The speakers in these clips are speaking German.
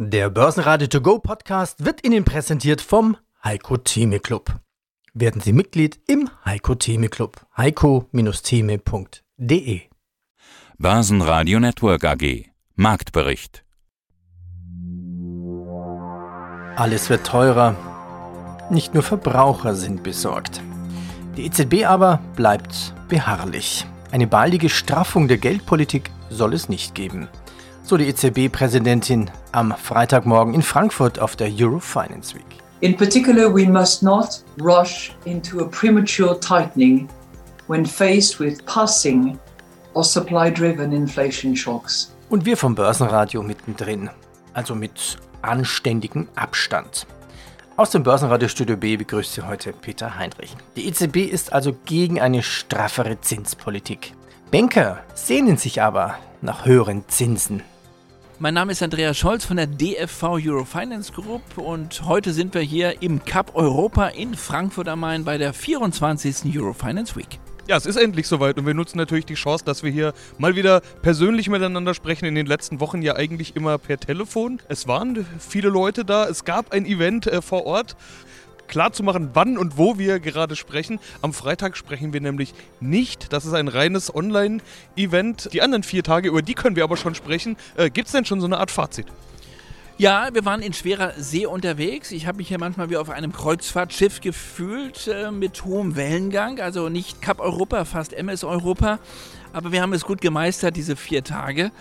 Der Börsenradio To Go Podcast wird Ihnen präsentiert vom Heiko Theme Club. Werden Sie Mitglied im Heiko Theme Club. heiko-theme.de Börsenradio Network AG Marktbericht Alles wird teurer. Nicht nur Verbraucher sind besorgt. Die EZB aber bleibt beharrlich. Eine baldige Straffung der Geldpolitik soll es nicht geben so die EZB-Präsidentin am Freitagmorgen in Frankfurt auf der Eurofinance Week. In particular, we must not rush into a premature tightening when faced with passing or supply-driven inflation shocks. Und wir vom Börsenradio mittendrin, also mit anständigem Abstand. Aus dem Börsenradiostudio B begrüßt Sie heute Peter Heinrich. Die EZB ist also gegen eine straffere Zinspolitik. Banker sehnen sich aber nach höheren Zinsen. Mein Name ist Andreas Scholz von der DFV Eurofinance Group und heute sind wir hier im Cup Europa in Frankfurt am Main bei der 24. Eurofinance Week. Ja, es ist endlich soweit und wir nutzen natürlich die Chance, dass wir hier mal wieder persönlich miteinander sprechen. In den letzten Wochen ja eigentlich immer per Telefon. Es waren viele Leute da, es gab ein Event äh, vor Ort klar zu machen, wann und wo wir gerade sprechen. Am Freitag sprechen wir nämlich nicht. Das ist ein reines Online-Event. Die anderen vier Tage, über die können wir aber schon sprechen. Äh, Gibt es denn schon so eine Art Fazit? Ja, wir waren in schwerer See unterwegs. Ich habe mich hier manchmal wie auf einem Kreuzfahrtschiff gefühlt äh, mit hohem Wellengang. Also nicht Cup Europa, fast MS Europa. Aber wir haben es gut gemeistert, diese vier Tage.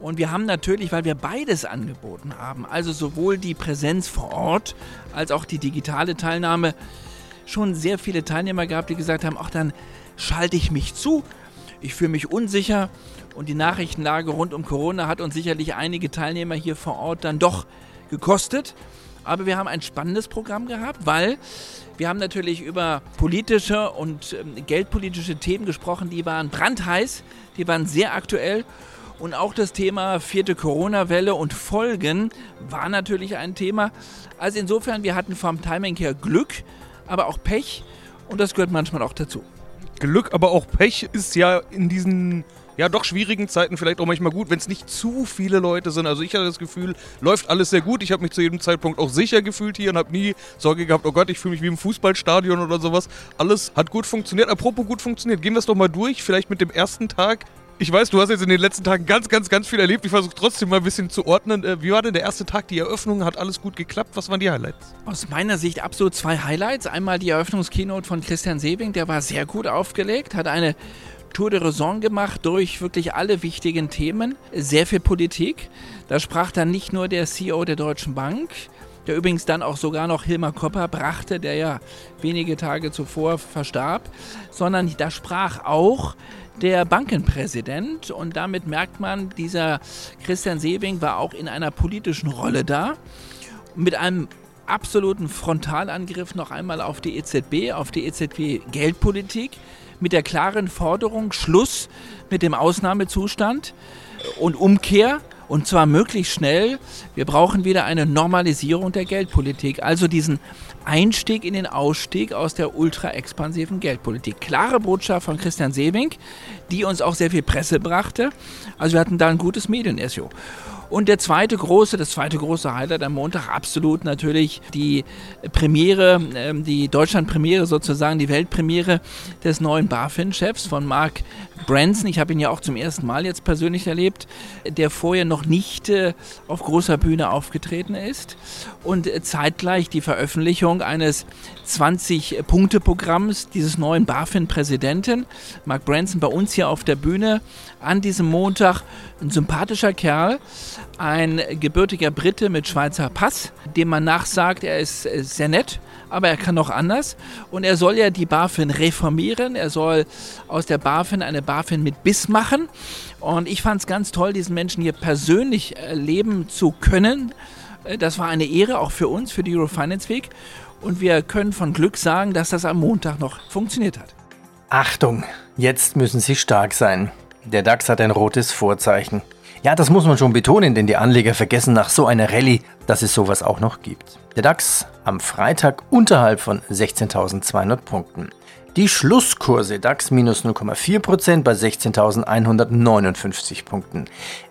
Und wir haben natürlich, weil wir beides angeboten haben, also sowohl die Präsenz vor Ort als auch die digitale Teilnahme, schon sehr viele Teilnehmer gehabt, die gesagt haben, ach dann schalte ich mich zu, ich fühle mich unsicher. Und die Nachrichtenlage rund um Corona hat uns sicherlich einige Teilnehmer hier vor Ort dann doch gekostet. Aber wir haben ein spannendes Programm gehabt, weil wir haben natürlich über politische und ähm, geldpolitische Themen gesprochen, die waren brandheiß, die waren sehr aktuell und auch das Thema vierte Corona-Welle und Folgen war natürlich ein Thema. Also insofern, wir hatten vom Timing her Glück, aber auch Pech. Und das gehört manchmal auch dazu. Glück, aber auch Pech ist ja in diesen ja doch schwierigen Zeiten vielleicht auch manchmal gut, wenn es nicht zu viele Leute sind. Also ich hatte das Gefühl, läuft alles sehr gut. Ich habe mich zu jedem Zeitpunkt auch sicher gefühlt hier und habe nie Sorge gehabt, oh Gott, ich fühle mich wie im Fußballstadion oder sowas. Alles hat gut funktioniert. Apropos gut funktioniert, gehen wir es doch mal durch, vielleicht mit dem ersten Tag ich weiß, du hast jetzt in den letzten Tagen ganz, ganz, ganz viel erlebt. Ich versuche trotzdem mal ein bisschen zu ordnen. Äh, wie war denn der erste Tag, die Eröffnung? Hat alles gut geklappt? Was waren die Highlights? Aus meiner Sicht absolut zwei Highlights. Einmal die Eröffnungskeynote von Christian Sewing, der war sehr gut aufgelegt, hat eine Tour de Raison gemacht durch wirklich alle wichtigen Themen. Sehr viel Politik. Da sprach dann nicht nur der CEO der Deutschen Bank, der übrigens dann auch sogar noch Hilmar Kopper brachte, der ja wenige Tage zuvor verstarb, sondern da sprach auch der Bankenpräsident. Und damit merkt man, dieser Christian Sewing war auch in einer politischen Rolle da. Mit einem absoluten Frontalangriff noch einmal auf die EZB, auf die EZB Geldpolitik. Mit der klaren Forderung Schluss mit dem Ausnahmezustand und Umkehr. Und zwar möglichst schnell. Wir brauchen wieder eine Normalisierung der Geldpolitik, also diesen Einstieg in den Ausstieg aus der ultra-expansiven Geldpolitik. Klare Botschaft von Christian Sewing, die uns auch sehr viel Presse brachte. Also wir hatten da ein gutes Medienecho. Und der zweite große, das zweite große Highlight am Montag, absolut natürlich die Premiere, ähm, die Deutschland-Premiere sozusagen, die Weltpremiere des neuen BaFin-Chefs von Mark Branson. Ich habe ihn ja auch zum ersten Mal jetzt persönlich erlebt, der vorher noch nicht äh, auf großer Bühne aufgetreten ist. Und äh, zeitgleich die Veröffentlichung eines 20-Punkte-Programms dieses neuen BaFin-Präsidenten. Mark Branson bei uns hier auf der Bühne an diesem Montag. Ein sympathischer Kerl, ein gebürtiger Brite mit Schweizer Pass, dem man nachsagt, er ist sehr nett, aber er kann noch anders. Und er soll ja die BaFin reformieren. Er soll aus der BaFin eine BaFin mit Biss machen. Und ich fand es ganz toll, diesen Menschen hier persönlich erleben zu können. Das war eine Ehre auch für uns, für die Eurofinance Week. Und wir können von Glück sagen, dass das am Montag noch funktioniert hat. Achtung, jetzt müssen Sie stark sein. Der DAX hat ein rotes Vorzeichen. Ja, das muss man schon betonen, denn die Anleger vergessen nach so einer Rallye, dass es sowas auch noch gibt. Der DAX am Freitag unterhalb von 16.200 Punkten. Die Schlusskurse DAX minus 0,4% bei 16.159 Punkten.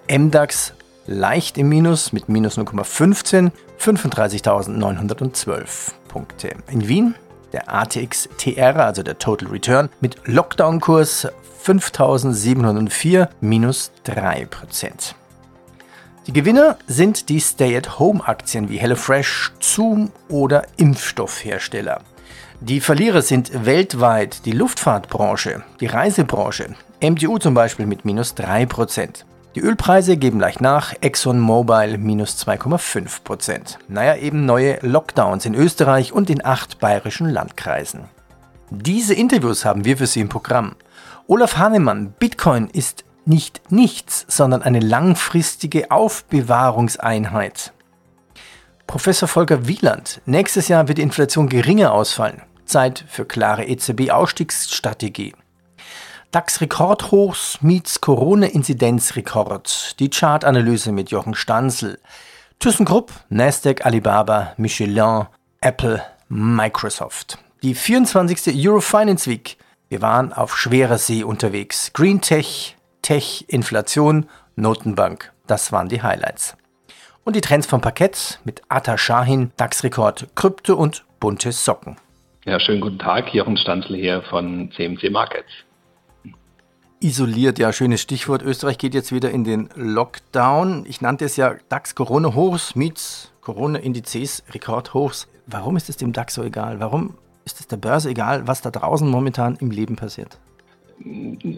MDAX leicht im Minus mit minus 0,15, 35.912 Punkte. In Wien der ATX TR, also der Total Return, mit Lockdown-Kurs 5.704 minus 3%. Die Gewinner sind die Stay-at-Home-Aktien wie HelloFresh, Zoom oder Impfstoffhersteller. Die Verlierer sind weltweit die Luftfahrtbranche, die Reisebranche, MTU zum Beispiel mit minus 3%. Die Ölpreise geben leicht nach, ExxonMobil minus 2,5%. Naja, eben neue Lockdowns in Österreich und in acht bayerischen Landkreisen. Diese Interviews haben wir für Sie im Programm. Olaf Hahnemann, Bitcoin ist nicht nichts, sondern eine langfristige Aufbewahrungseinheit. Professor Volker Wieland, nächstes Jahr wird die Inflation geringer ausfallen. Zeit für klare EZB-Ausstiegsstrategie. DAX-Rekordhochs meets Corona-Inzidenzrekord. Die Chartanalyse mit Jochen Stanzel. ThyssenKrupp, Nasdaq, Alibaba, Michelin, Apple, Microsoft. Die 24. Eurofinance Week. Wir waren auf schwerer See unterwegs. Green Tech, Tech, Inflation, Notenbank. Das waren die Highlights. Und die Trends vom Parkett mit Atta Shahin, DAX-Rekord, Krypto und bunte Socken. Ja, schönen guten Tag, Jochen Stanzl hier von CMC Markets. Isoliert, ja, schönes Stichwort. Österreich geht jetzt wieder in den Lockdown. Ich nannte es ja DAX Corona Hochs, Miets Corona Indizes Rekordhochs. Warum ist es dem DAX so egal? Warum ist es der Börse egal, was da draußen momentan im Leben passiert?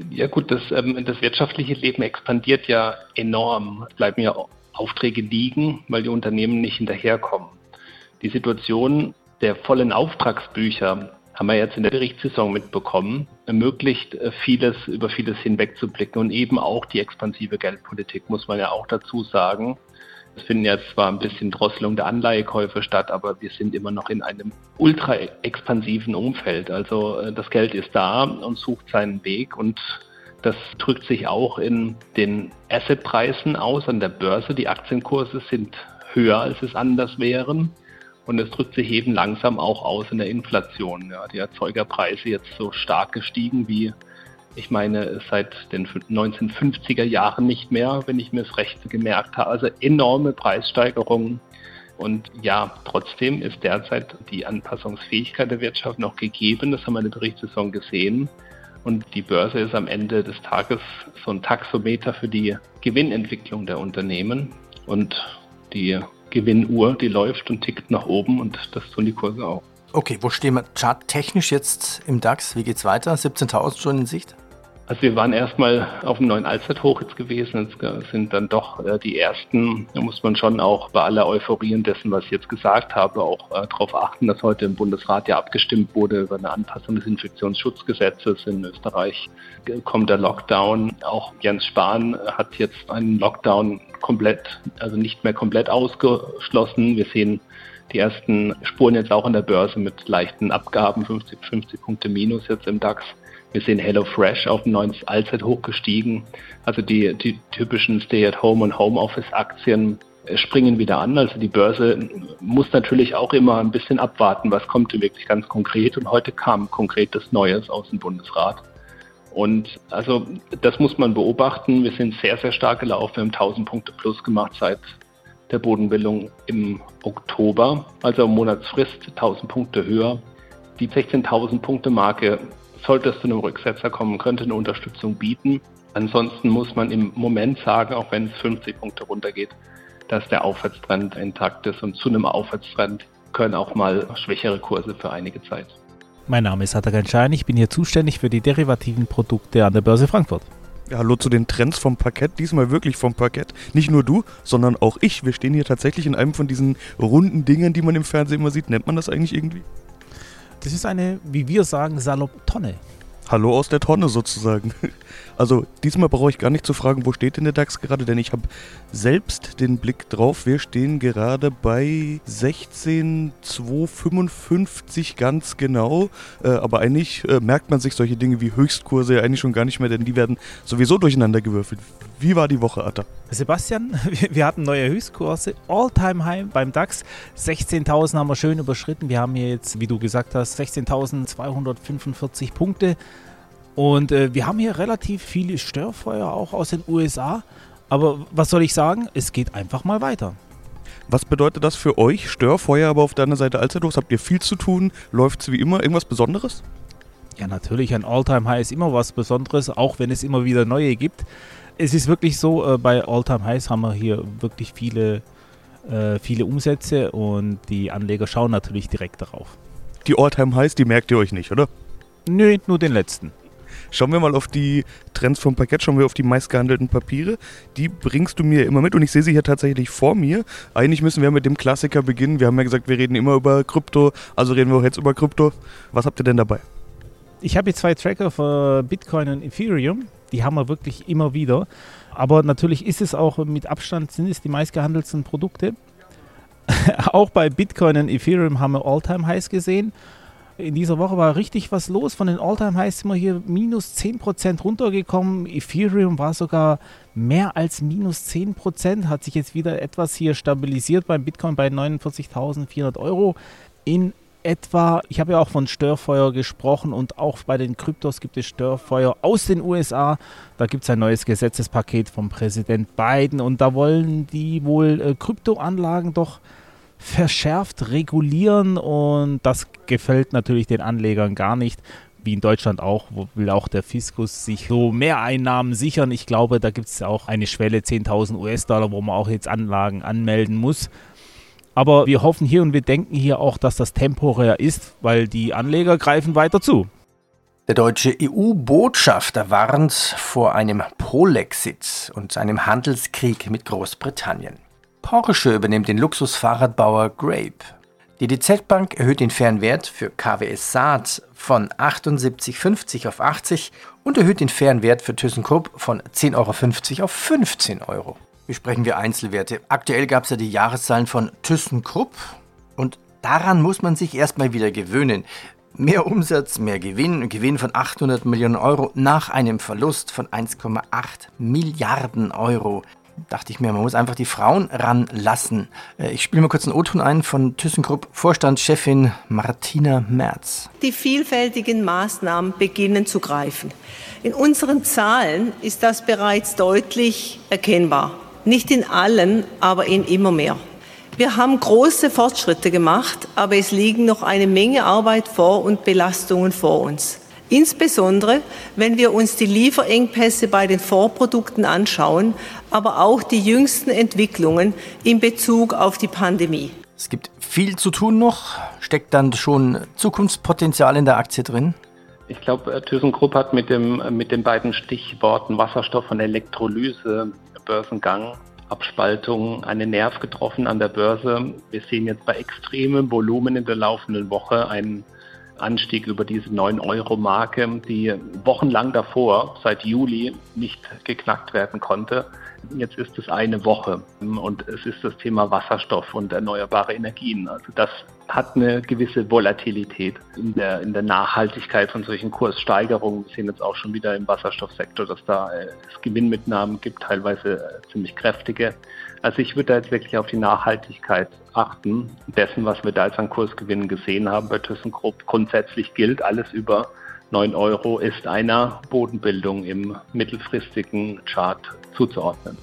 Ja gut, das, ähm, das wirtschaftliche Leben expandiert ja enorm. Es bleiben ja Aufträge liegen, weil die Unternehmen nicht hinterherkommen. Die Situation der vollen Auftragsbücher haben wir jetzt in der Berichtssaison mitbekommen, ermöglicht äh, vieles, über vieles hinwegzublicken und eben auch die expansive Geldpolitik, muss man ja auch dazu sagen. Es finden jetzt zwar ein bisschen Drosselung der Anleihekäufe statt, aber wir sind immer noch in einem ultra expansiven Umfeld. Also äh, das Geld ist da und sucht seinen Weg und das drückt sich auch in den Assetpreisen aus an der Börse. Die Aktienkurse sind höher, als es anders wären. Und es drückt sich eben langsam auch aus in der Inflation. Ja, die Erzeugerpreise jetzt so stark gestiegen wie ich meine, seit den 1950er Jahren nicht mehr, wenn ich mir das recht gemerkt habe. Also enorme Preissteigerungen. Und ja, trotzdem ist derzeit die Anpassungsfähigkeit der Wirtschaft noch gegeben. Das haben wir in der Berichtssaison gesehen. Und die Börse ist am Ende des Tages so ein Taxometer für die Gewinnentwicklung der Unternehmen. Und die Gewinnuhr, die läuft und tickt nach oben und das tun die Kurse auch. Okay, wo stehen wir charttechnisch jetzt im DAX? Wie geht's weiter? 17.000 schon in Sicht? Also wir waren erstmal auf dem neuen Allzeithoch jetzt gewesen. Jetzt sind dann doch äh, die ersten, da muss man schon auch bei aller Euphorie und dessen, was ich jetzt gesagt habe, auch äh, darauf achten, dass heute im Bundesrat ja abgestimmt wurde über eine Anpassung des Infektionsschutzgesetzes. In Österreich kommt der Lockdown. Auch Jens Spahn hat jetzt einen Lockdown komplett, also nicht mehr komplett ausgeschlossen. Wir sehen die ersten Spuren jetzt auch an der Börse mit leichten Abgaben, 50, 50 Punkte Minus jetzt im DAX. Wir sehen HelloFresh auf ein neues Allzeithoch gestiegen. Also die, die typischen Stay-at-Home und Homeoffice-Aktien springen wieder an. Also die Börse muss natürlich auch immer ein bisschen abwarten, was kommt wirklich ganz konkret. Und heute kam konkretes Neues aus dem Bundesrat. Und also das muss man beobachten. Wir sind sehr, sehr stark gelaufen. Wir haben 1000 Punkte plus gemacht seit der Bodenbildung im Oktober, also Monatsfrist 1000 Punkte höher. Die 16.000 Punkte Marke sollte es zu einem Rücksetzer kommen, könnte eine Unterstützung bieten. Ansonsten muss man im Moment sagen, auch wenn es 50 Punkte runtergeht, dass der Aufwärtstrend intakt ist und zu einem Aufwärtstrend können auch mal schwächere Kurse für einige Zeit. Mein Name ist Atakan Schein, ich bin hier zuständig für die derivativen Produkte an der Börse Frankfurt. Ja, hallo zu den Trends vom Parkett, diesmal wirklich vom Parkett. Nicht nur du, sondern auch ich. Wir stehen hier tatsächlich in einem von diesen runden Dingen, die man im Fernsehen immer sieht. Nennt man das eigentlich irgendwie? Das ist eine, wie wir sagen, salopp Tonne. Hallo aus der Tonne sozusagen. Also diesmal brauche ich gar nicht zu fragen, wo steht denn der DAX gerade, denn ich habe selbst den Blick drauf. Wir stehen gerade bei 16,255 ganz genau. Äh, aber eigentlich äh, merkt man sich solche Dinge wie Höchstkurse ja eigentlich schon gar nicht mehr, denn die werden sowieso durcheinander gewürfelt. Wie war die Woche, Atta? Sebastian, wir hatten neue Höchstkurse. All-Time-High beim DAX. 16.000 haben wir schön überschritten. Wir haben hier jetzt, wie du gesagt hast, 16.245 Punkte. Und äh, wir haben hier relativ viele Störfeuer auch aus den USA. Aber was soll ich sagen? Es geht einfach mal weiter. Was bedeutet das für euch? Störfeuer, aber auf deiner Seite Alsterdos habt ihr viel zu tun. Läuft es wie immer? Irgendwas Besonderes? Ja, natürlich, ein Alltime high ist immer was Besonderes, auch wenn es immer wieder neue gibt. Es ist wirklich so, äh, bei Alltime highs haben wir hier wirklich viele, äh, viele Umsätze und die Anleger schauen natürlich direkt darauf. Die Alltime highs die merkt ihr euch nicht, oder? Nö, nur den letzten. Schauen wir mal auf die Trends vom Parkett, schauen wir auf die meistgehandelten Papiere. Die bringst du mir immer mit und ich sehe sie hier tatsächlich vor mir. Eigentlich müssen wir mit dem Klassiker beginnen. Wir haben ja gesagt, wir reden immer über Krypto, also reden wir auch jetzt über Krypto. Was habt ihr denn dabei? Ich habe hier zwei Tracker für Bitcoin und Ethereum. Die haben wir wirklich immer wieder. Aber natürlich ist es auch mit Abstand, sind es die meistgehandelten Produkte. auch bei Bitcoin und Ethereum haben wir All-Time-Highs gesehen. In dieser Woche war richtig was los. Von den All-Time-Highs sind wir hier minus 10% runtergekommen. Ethereum war sogar mehr als minus 10%, hat sich jetzt wieder etwas hier stabilisiert beim Bitcoin bei 49.400 Euro. In etwa, ich habe ja auch von Störfeuer gesprochen und auch bei den Kryptos gibt es Störfeuer aus den USA. Da gibt es ein neues Gesetzespaket vom Präsident Biden und da wollen die wohl äh, Kryptoanlagen doch verschärft regulieren und das gefällt natürlich den Anlegern gar nicht. Wie in Deutschland auch, will auch der Fiskus sich so mehr Einnahmen sichern. Ich glaube, da gibt es auch eine Schwelle 10.000 US-Dollar, wo man auch jetzt Anlagen anmelden muss. Aber wir hoffen hier und wir denken hier auch, dass das temporär ist, weil die Anleger greifen weiter zu. Der deutsche EU-Botschafter warnt vor einem Polexit und einem Handelskrieg mit Großbritannien. Porsche übernimmt den Luxusfahrradbauer Grape. Die DZ Bank erhöht den fairen Wert für KWS Saat von 78,50 auf 80 und erhöht den fairen Wert für ThyssenKrupp von 10,50 Euro auf 15 Euro. Besprechen wir Einzelwerte. Aktuell gab es ja die Jahreszahlen von ThyssenKrupp und daran muss man sich erstmal wieder gewöhnen. Mehr Umsatz, mehr Gewinn, Gewinn von 800 Millionen Euro nach einem Verlust von 1,8 Milliarden Euro. Dachte ich mir, man muss einfach die Frauen ranlassen. Äh, ich spiele mal kurz einen O-Ton ein von ThyssenKrupp Vorstandschefin Martina Merz. Die vielfältigen Maßnahmen beginnen zu greifen. In unseren Zahlen ist das bereits deutlich erkennbar. Nicht in allen, aber in immer mehr. Wir haben große Fortschritte gemacht, aber es liegen noch eine Menge Arbeit vor und Belastungen vor uns. Insbesondere, wenn wir uns die Lieferengpässe bei den Vorprodukten anschauen, aber auch die jüngsten Entwicklungen in Bezug auf die Pandemie. Es gibt viel zu tun noch. Steckt dann schon Zukunftspotenzial in der Aktie drin? Ich glaube, äh, ThyssenKrupp hat mit, dem, mit den beiden Stichworten Wasserstoff und Elektrolyse Börsengang, Abspaltung einen Nerv getroffen an der Börse. Wir sehen jetzt bei extremem Volumen in der laufenden Woche einen Anstieg über diese 9-Euro-Marke, die wochenlang davor, seit Juli, nicht geknackt werden konnte. Jetzt ist es eine Woche und es ist das Thema Wasserstoff und erneuerbare Energien. Also das hat eine gewisse Volatilität in der, in der Nachhaltigkeit von solchen Kurssteigerungen. Wir sehen jetzt auch schon wieder im Wasserstoffsektor, dass da äh, es Gewinnmitnahmen gibt, teilweise äh, ziemlich kräftige. Also ich würde da jetzt wirklich auf die Nachhaltigkeit achten, dessen, was wir da jetzt an Kursgewinnen gesehen haben bei ThyssenKrupp. Grundsätzlich gilt, alles über 9 Euro ist einer Bodenbildung im mittelfristigen Chart zuzuordnen.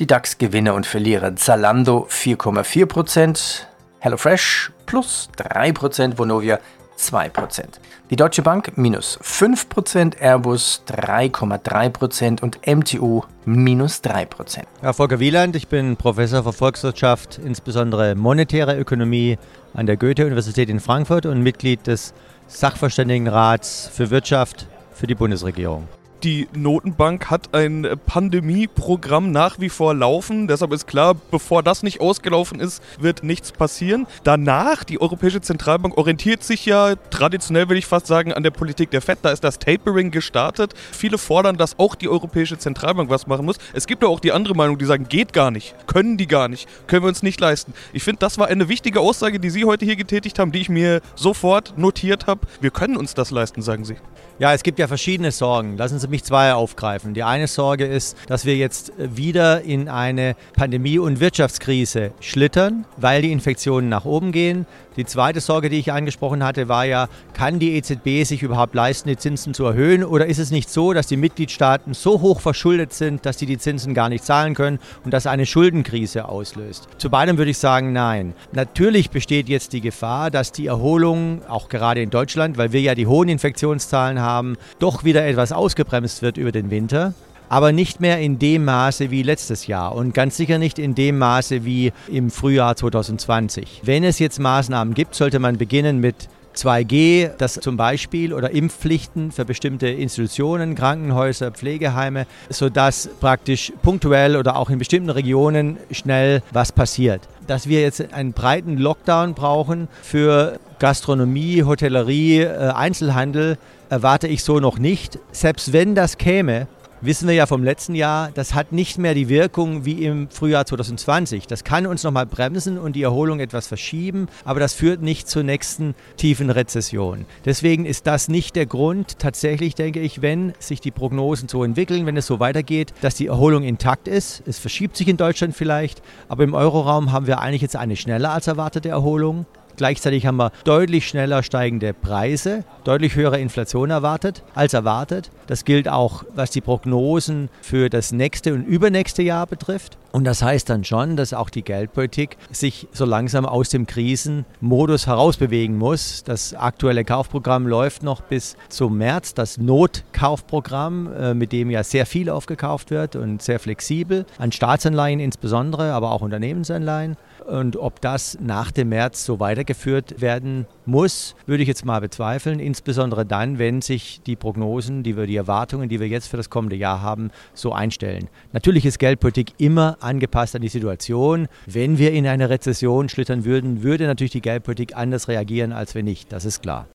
Die DAX-Gewinner und Verlierer Zalando 4,4%, HelloFresh plus 3%, Vonovia 2%. Die Deutsche Bank minus 5%, Airbus 3,3% und MTU minus 3%. Herr Volker Wieland, ich bin Professor für Volkswirtschaft, insbesondere monetäre Ökonomie an der Goethe-Universität in Frankfurt und Mitglied des Sachverständigenrats für Wirtschaft für die Bundesregierung die Notenbank hat ein Pandemieprogramm nach wie vor laufen. Deshalb ist klar, bevor das nicht ausgelaufen ist, wird nichts passieren. Danach, die Europäische Zentralbank orientiert sich ja traditionell, will ich fast sagen, an der Politik der FED. Da ist das Tapering gestartet. Viele fordern, dass auch die Europäische Zentralbank was machen muss. Es gibt auch die andere Meinung, die sagen, geht gar nicht, können die gar nicht, können wir uns nicht leisten. Ich finde, das war eine wichtige Aussage, die Sie heute hier getätigt haben, die ich mir sofort notiert habe. Wir können uns das leisten, sagen Sie. Ja, es gibt ja verschiedene Sorgen. Lassen Sie mich zwei aufgreifen. Die eine Sorge ist, dass wir jetzt wieder in eine Pandemie- und Wirtschaftskrise schlittern, weil die Infektionen nach oben gehen. Die zweite Sorge, die ich angesprochen hatte, war ja, kann die EZB sich überhaupt leisten, die Zinsen zu erhöhen? Oder ist es nicht so, dass die Mitgliedstaaten so hoch verschuldet sind, dass sie die Zinsen gar nicht zahlen können und das eine Schuldenkrise auslöst? Zu beidem würde ich sagen, nein. Natürlich besteht jetzt die Gefahr, dass die Erholung, auch gerade in Deutschland, weil wir ja die hohen Infektionszahlen haben, doch wieder etwas ausgebremst wird über den Winter aber nicht mehr in dem Maße wie letztes Jahr und ganz sicher nicht in dem Maße wie im Frühjahr 2020. Wenn es jetzt Maßnahmen gibt, sollte man beginnen mit 2G, das zum Beispiel oder Impfpflichten für bestimmte Institutionen, Krankenhäuser, Pflegeheime, sodass praktisch punktuell oder auch in bestimmten Regionen schnell was passiert. Dass wir jetzt einen breiten Lockdown brauchen für Gastronomie, Hotellerie, äh, Einzelhandel, erwarte ich so noch nicht. Selbst wenn das käme, wissen wir ja vom letzten Jahr, das hat nicht mehr die Wirkung wie im Frühjahr 2020. Das kann uns nochmal bremsen und die Erholung etwas verschieben, aber das führt nicht zur nächsten tiefen Rezession. Deswegen ist das nicht der Grund, tatsächlich denke ich, wenn sich die Prognosen so entwickeln, wenn es so weitergeht, dass die Erholung intakt ist. Es verschiebt sich in Deutschland vielleicht, aber im Euroraum haben wir eigentlich jetzt eine schneller als erwartete Erholung. Gleichzeitig haben wir deutlich schneller steigende Preise, deutlich höhere Inflation erwartet als erwartet. Das gilt auch, was die Prognosen für das nächste und übernächste Jahr betrifft. Und das heißt dann schon, dass auch die Geldpolitik sich so langsam aus dem Krisenmodus herausbewegen muss. Das aktuelle Kaufprogramm läuft noch bis zum März. Das Notkaufprogramm, äh, mit dem ja sehr viel aufgekauft wird und sehr flexibel, an Staatsanleihen insbesondere, aber auch Unternehmensanleihen. Und ob das nach dem März so weitergeführt werden muss, würde ich jetzt mal bezweifeln. Insbesondere dann, wenn sich die Prognosen, die wir, die Erwartungen, die wir jetzt für das kommende Jahr haben, so einstellen. Natürlich ist Geldpolitik immer angepasst an die Situation. Wenn wir in eine Rezession schlittern würden, würde natürlich die Geldpolitik anders reagieren, als wenn nicht. Das ist klar.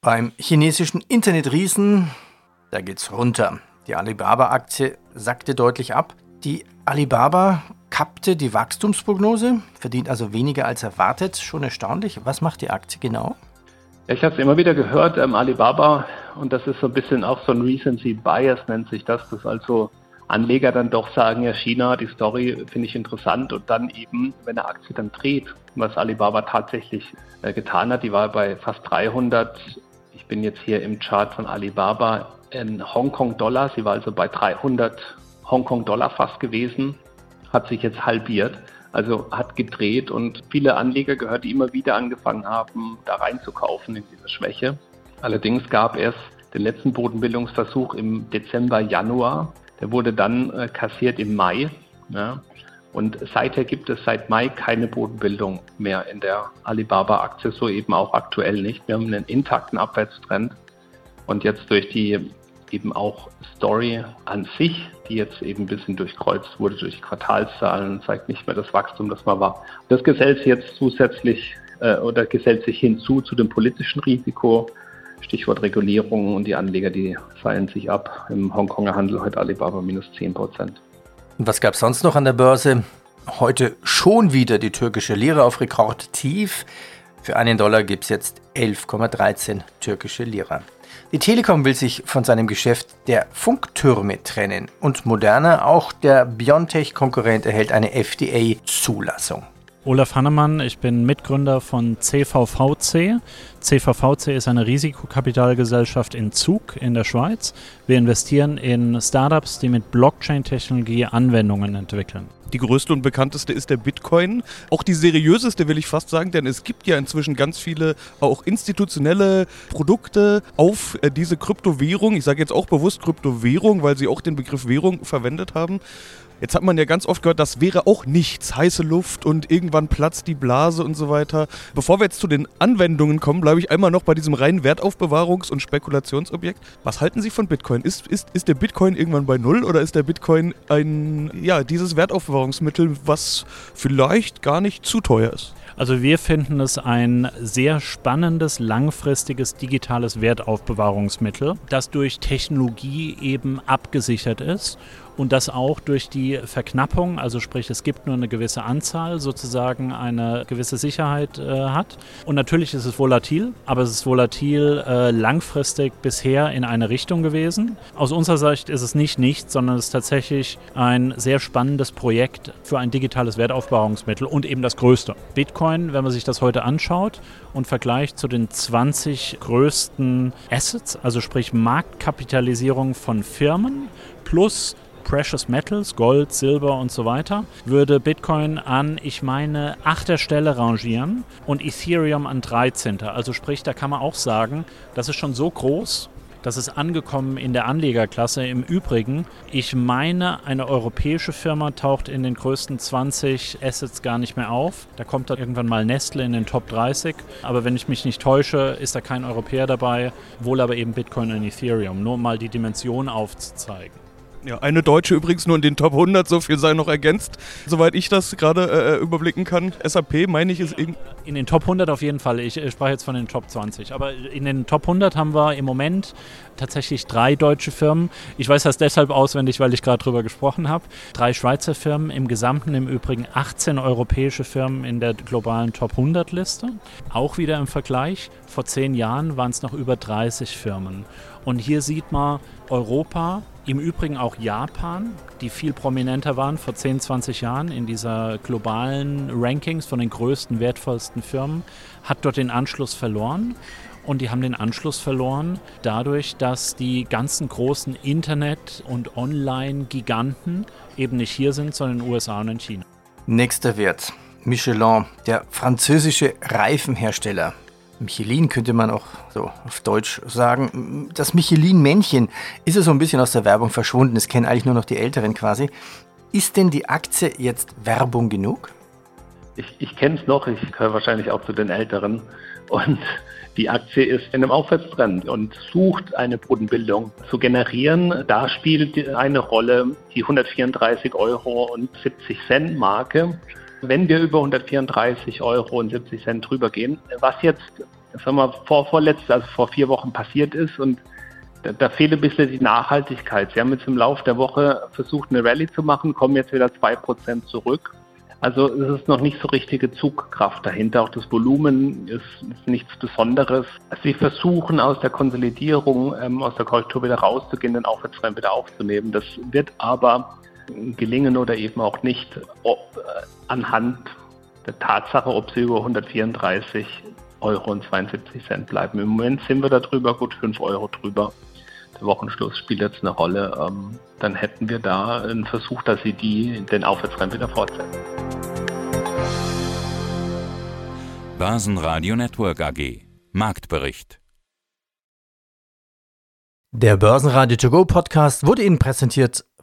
Beim chinesischen Internetriesen, da geht's runter. Die Alibaba-Aktie sackte deutlich ab. Die Alibaba kappte die Wachstumsprognose, verdient also weniger als erwartet. Schon erstaunlich. Was macht die Aktie genau? Ich habe es immer wieder gehört, ähm, Alibaba, und das ist so ein bisschen auch so ein Recency Bias, nennt sich das, dass also Anleger dann doch sagen, ja, China, die Story finde ich interessant und dann eben, wenn eine Aktie dann dreht, was Alibaba tatsächlich äh, getan hat, die war bei fast 300, ich bin jetzt hier im Chart von Alibaba in Hongkong-Dollar, sie war also bei 300 Hongkong-Dollar fast gewesen hat sich jetzt halbiert. Also hat gedreht und viele Anleger gehört, die immer wieder angefangen haben, da reinzukaufen in diese Schwäche. Allerdings gab es den letzten Bodenbildungsversuch im Dezember, Januar. Der wurde dann äh, kassiert im Mai. Ja. Und seither gibt es seit Mai keine Bodenbildung mehr in der Alibaba-Aktie, so eben auch aktuell nicht. Wir haben einen intakten Abwärtstrend. Und jetzt durch die eben auch Story an sich, die jetzt eben ein bisschen durchkreuzt wurde durch Quartalszahlen, zeigt nicht mehr das Wachstum, das man war. Das gesellt sich jetzt zusätzlich äh, oder gesellt sich hinzu zu dem politischen Risiko. Stichwort Regulierung und die Anleger, die feiern sich ab. Im Hongkonger Handel heute Alibaba minus 10 Prozent. Und was gab es sonst noch an der Börse? Heute schon wieder die türkische Lira auf Rekordtief. Für einen Dollar gibt es jetzt 11,13 türkische Lira. Die Telekom will sich von seinem Geschäft der Funktürme trennen und moderner, auch der Biontech-Konkurrent erhält eine FDA-Zulassung. Olaf Hannemann, ich bin Mitgründer von CVVC. CVVC ist eine Risikokapitalgesellschaft in Zug in der Schweiz. Wir investieren in Startups, die mit Blockchain-Technologie Anwendungen entwickeln. Die größte und bekannteste ist der Bitcoin. Auch die seriöseste, will ich fast sagen, denn es gibt ja inzwischen ganz viele auch institutionelle Produkte auf äh, diese Kryptowährung. Ich sage jetzt auch bewusst Kryptowährung, weil sie auch den Begriff Währung verwendet haben. Jetzt hat man ja ganz oft gehört, das wäre auch nichts, heiße Luft und irgendwann platzt die Blase und so weiter. Bevor wir jetzt zu den Anwendungen kommen, bleibe ich einmal noch bei diesem reinen Wertaufbewahrungs- und Spekulationsobjekt. Was halten Sie von Bitcoin? Ist, ist, ist der Bitcoin irgendwann bei Null oder ist der Bitcoin ein, ja, dieses Wertaufbewahrungsmittel, was vielleicht gar nicht zu teuer ist? Also wir finden es ein sehr spannendes, langfristiges digitales Wertaufbewahrungsmittel, das durch Technologie eben abgesichert ist und das auch durch die Verknappung, also sprich es gibt nur eine gewisse Anzahl, sozusagen eine gewisse Sicherheit äh, hat. Und natürlich ist es volatil, aber es ist volatil äh, langfristig bisher in eine Richtung gewesen. Aus unserer Sicht ist es nicht nichts, sondern es ist tatsächlich ein sehr spannendes Projekt für ein digitales Wertaufbewahrungsmittel und eben das größte. Bitcoin, wenn man sich das heute anschaut und vergleicht zu den 20 größten Assets, also sprich Marktkapitalisierung von Firmen plus Precious Metals, Gold, Silber und so weiter, würde Bitcoin an, ich meine, achter Stelle rangieren und Ethereum an 13. Also sprich, da kann man auch sagen, das ist schon so groß, das ist angekommen in der Anlegerklasse. Im Übrigen, ich meine, eine europäische Firma taucht in den größten 20 Assets gar nicht mehr auf. Da kommt dann irgendwann mal Nestle in den Top 30. Aber wenn ich mich nicht täusche, ist da kein Europäer dabei, wohl aber eben Bitcoin und Ethereum. Nur mal die Dimension aufzuzeigen. Ja, eine Deutsche übrigens nur in den Top 100, so viel sei noch ergänzt, soweit ich das gerade äh, überblicken kann. SAP, meine ich, ist irgendwie. In den Top 100 auf jeden Fall. Ich, ich sprach jetzt von den Top 20. Aber in den Top 100 haben wir im Moment tatsächlich drei deutsche Firmen. Ich weiß das deshalb auswendig, weil ich gerade drüber gesprochen habe. Drei Schweizer Firmen, im Gesamten im Übrigen 18 europäische Firmen in der globalen Top 100 Liste. Auch wieder im Vergleich. Vor zehn Jahren waren es noch über 30 Firmen. Und hier sieht man Europa, im Übrigen auch Japan, die viel prominenter waren vor 10, 20 Jahren in dieser globalen Rankings von den größten, wertvollsten Firmen, hat dort den Anschluss verloren. Und die haben den Anschluss verloren dadurch, dass die ganzen großen Internet- und Online-Giganten eben nicht hier sind, sondern in den USA und in China. Nächster Wert. Michelin, der französische Reifenhersteller. Michelin könnte man auch so auf Deutsch sagen. Das Michelin-Männchen ist ja so ein bisschen aus der Werbung verschwunden. Das kennen eigentlich nur noch die Älteren quasi. Ist denn die Aktie jetzt Werbung genug? Ich, ich kenne es noch, ich gehöre wahrscheinlich auch zu den Älteren. Und die Aktie ist in einem Aufwärtstrend und sucht eine Bodenbildung zu generieren. Da spielt eine Rolle die 134 Euro und 70 Cent Marke wenn wir über 134 Euro und 70 Cent drüber gehen, was jetzt, sagen wir, vor, vorletzt, also vor vier Wochen passiert ist und da, da fehlt ein bisschen die Nachhaltigkeit. Sie haben jetzt im Laufe der Woche versucht, eine Rallye zu machen, kommen jetzt wieder 2% zurück. Also es ist noch nicht so richtige Zugkraft dahinter. Auch das Volumen ist, ist nichts Besonderes. Sie versuchen aus der Konsolidierung, ähm, aus der Korrektur wieder rauszugehen, den Aufwärtstrend wieder aufzunehmen. Das wird aber gelingen oder eben auch nicht, ob, äh, anhand der Tatsache, ob sie über 134 Euro und 72 Cent bleiben. Im Moment sind wir darüber, gut 5 Euro drüber. Der Wochenschluss spielt jetzt eine Rolle. Ähm, dann hätten wir da einen Versuch, dass sie die, den Aufwärtstrend wieder fortsetzen. Börsenradio Network AG Marktbericht Der Börsenradio To Go Podcast wurde Ihnen präsentiert